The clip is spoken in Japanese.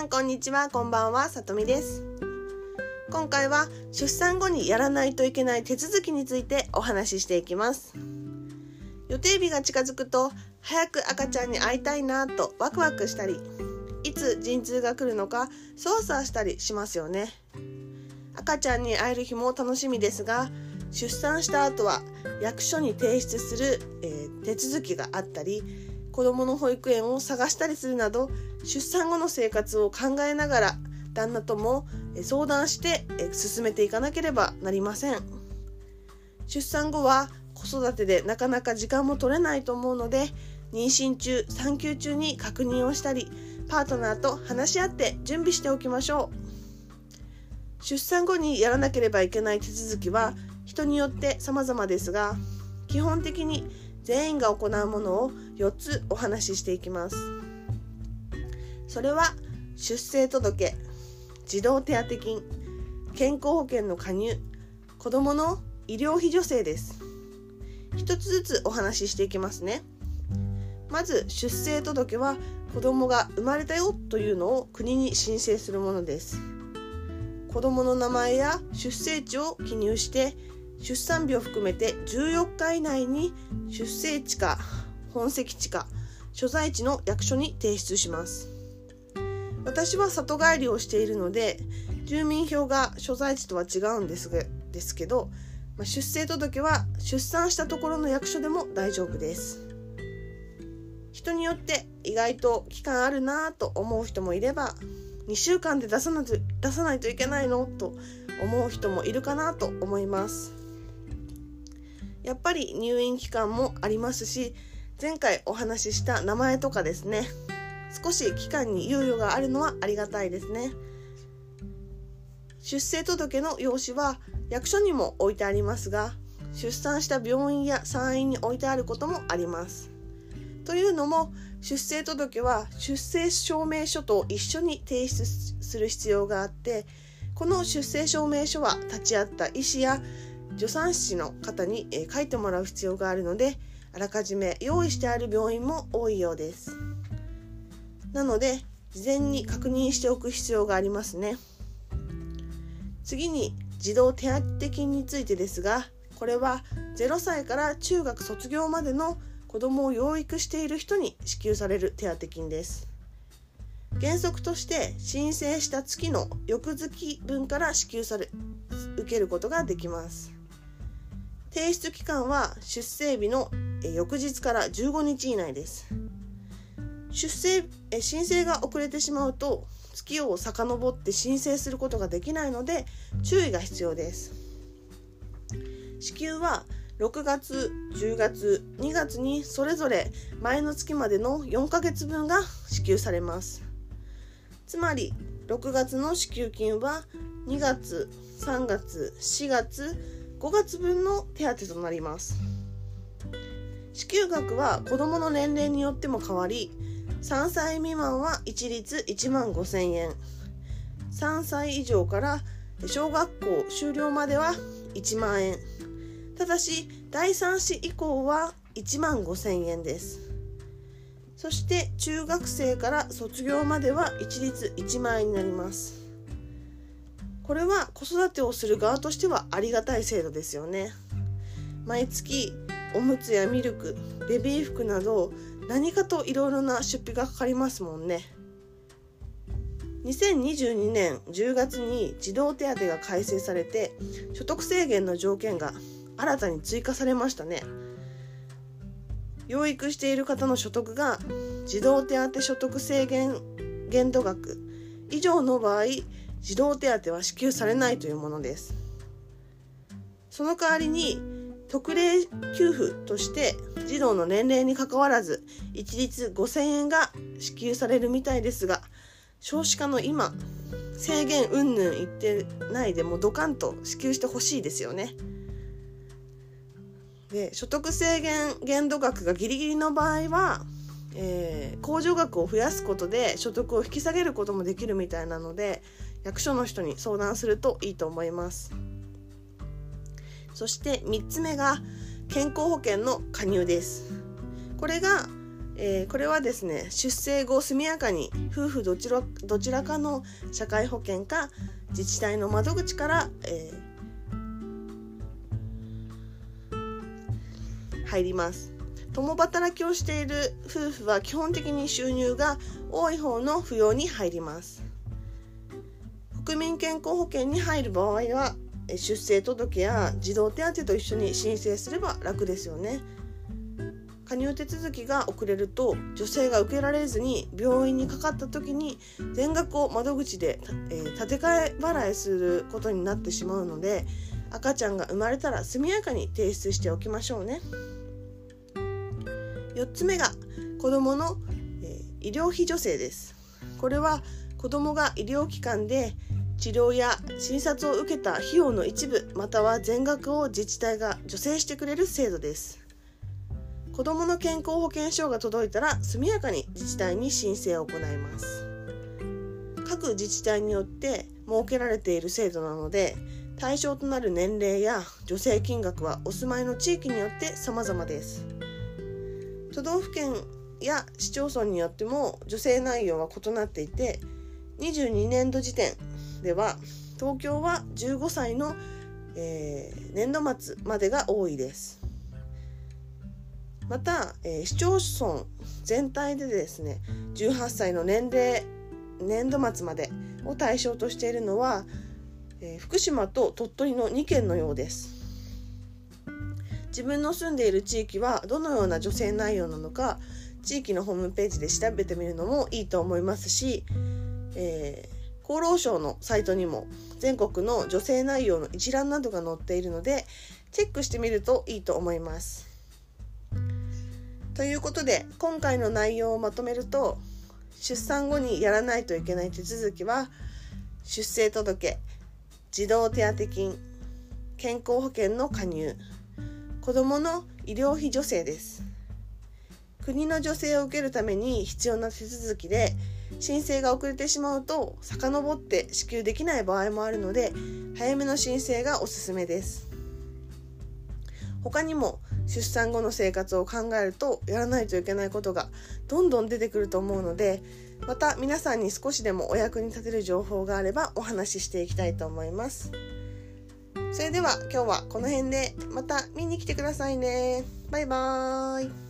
さんこんにちは。こんばんは。さとみです。今回は出産後にやらないといけない手続きについてお話ししていきます。予定日が近づくと早く赤ちゃんに会いたいなとワクワクしたりいつ陣痛が来るのか操作したりしますよね。赤ちゃんに会える日も楽しみですが出産した後は役所に提出する、えー、手続きがあったり子どもの保育園を探したりするなど出産後の生活を考えながら旦那とも相談して進めていかなければなりません。出産後は子育てでなかなか時間も取れないと思うので妊娠中産休中に確認をしたりパートナーと話し合って準備しておきましょう。出産後にやらなければいけない手続きは人によって様々ですが基本的に全員が行うものを4つお話ししていきます。それは出生届児童手当金健康保険の加入子どもの医療費助成です。一つずつお話ししていきますね。まず出生届は子供が生まれたよというのを国に申請するものです。子供の名前や出生地を記入して出産日を含めて14日以内に出生地か本籍地か所在地の役所に提出します。私は里帰りをしているので住民票が所在地とは違うんですですけど、まあ、出生届は出産したところの役所でも大丈夫です。人によって意外と期間あるなと思う人もいれば2週間で出さないと出さないといけないのと思う人もいるかなと思います。やっぱり入院期間もありますし前回お話しした名前とかですね少し期間に猶予があるのはありがたいですね。出生届の用紙は役所にも置いてありますが出産した病院や産院に置いてあることもあります。というのも出生届は出生証明書と一緒に提出する必要があってこの出生証明書は立ち会った医師や助産師の方に書いてもらう必要があるのであらかじめ用意してある病院も多いようです。なので事前に確認しておく必要がありますね。次に児童手当金についてですがこれは0歳から中学卒業までの子どもを養育している人に支給される手当金です。原則として申請した月の翌月分から支給され受けることができます。提出期間は出生日の翌日から15日以内です。出生申請が遅れてしまうと月を遡って申請することができないので注意が必要です。支給は6月10月2月にそれぞれ前の月までの4ヶ月分が支給されます。つまり6月の支給金は2月3月4月5月分の手当となります。支給額は子どもの年齢によっても変わり3歳未満は一律1万5000円。3歳以上から小学校終了までは1万円。ただし第3子以降は1万5000円です。そして中学生から卒業までは一律1万円になります。これは子育てをする側としてはありがたい制度ですよね。毎月おむつやミルクベビー服など何かといろいろな出費がかかりますもんね。2022年10月に児童手当が改正されて所得制限の条件が新たに追加されましたね。養育している方の所得が児童手当所得制限限度額以上の場合児童手当は支給されないというものですその代わりに特例給付として児童の年齢にかかわらず一律5000円が支給されるみたいですが少子化の今制限云々言ってないでもドカンと支給してほしいですよね。で所得制限限度額がギリギリの場合は、えー、控除額を増やすことで所得を引き下げることもできるみたいなので役所の人に相談するといいと思います。そして3つ目が健康保険の加入です。これがえー、これはですね出生後速やかに夫婦どちらどちらかの社会保険か自治体の窓口から、えー、入ります。共働きをしている夫婦は基本的に収入が多い方の扶養に入ります。国民健康保険に入る場合は出生届や児童手当と一緒に申請すれば楽ですよね。加入手続きが遅れると女性が受けられずに病院にかかった時に全額を窓口で、えー、立て替え払いすることになってしまうので赤ちゃんが生まれたら速やかに提出しておきましょうね。4つ目が子どもの、えー、医療費助成です。これは子どもが医療機関で治療や診察を受けた費用の一部または全額を自治体が助成してくれる制度です。子どもの健康保険証が届いたら速やかに自治体に申請を行います。各自治体によって設けられている制度なので対象となる年齢や助成金額はお住まいの地域によって様々です。都道府県や市町村によっても助成内容は異なっていて22年度時点では東京は15歳の、えー、年度末までが多いです。また、えー、市町村全体でですね18歳の年齢年度末までを対象としているのは、えー、福島と鳥取の2県のようです。自分の住んでいる地域はどのような助成内容なのか地域のホームページで調べてみるのもいいと思いますし、えー厚労省のサイトにも全国の女性内容の一覧などが載っているのでチェックしてみるといいと思います。ということで今回の内容をまとめると出産後にやらないといけない手続きは出生届児童手当金健康保険の加入子どもの医療費助成です国の助成を受けるために必要な手続きで申請が遅れてしまうと遡って支給できない場合もあるので早めの申請がおすすめです。他にも出産後の生活を考えるとやらないといけないことがどんどん出てくると思うのでまた皆さんに少しでもお役に立てる情報があればお話ししていきたいと思います。それでは今日はこの辺でまた見に来てくださいね。バイバーイ。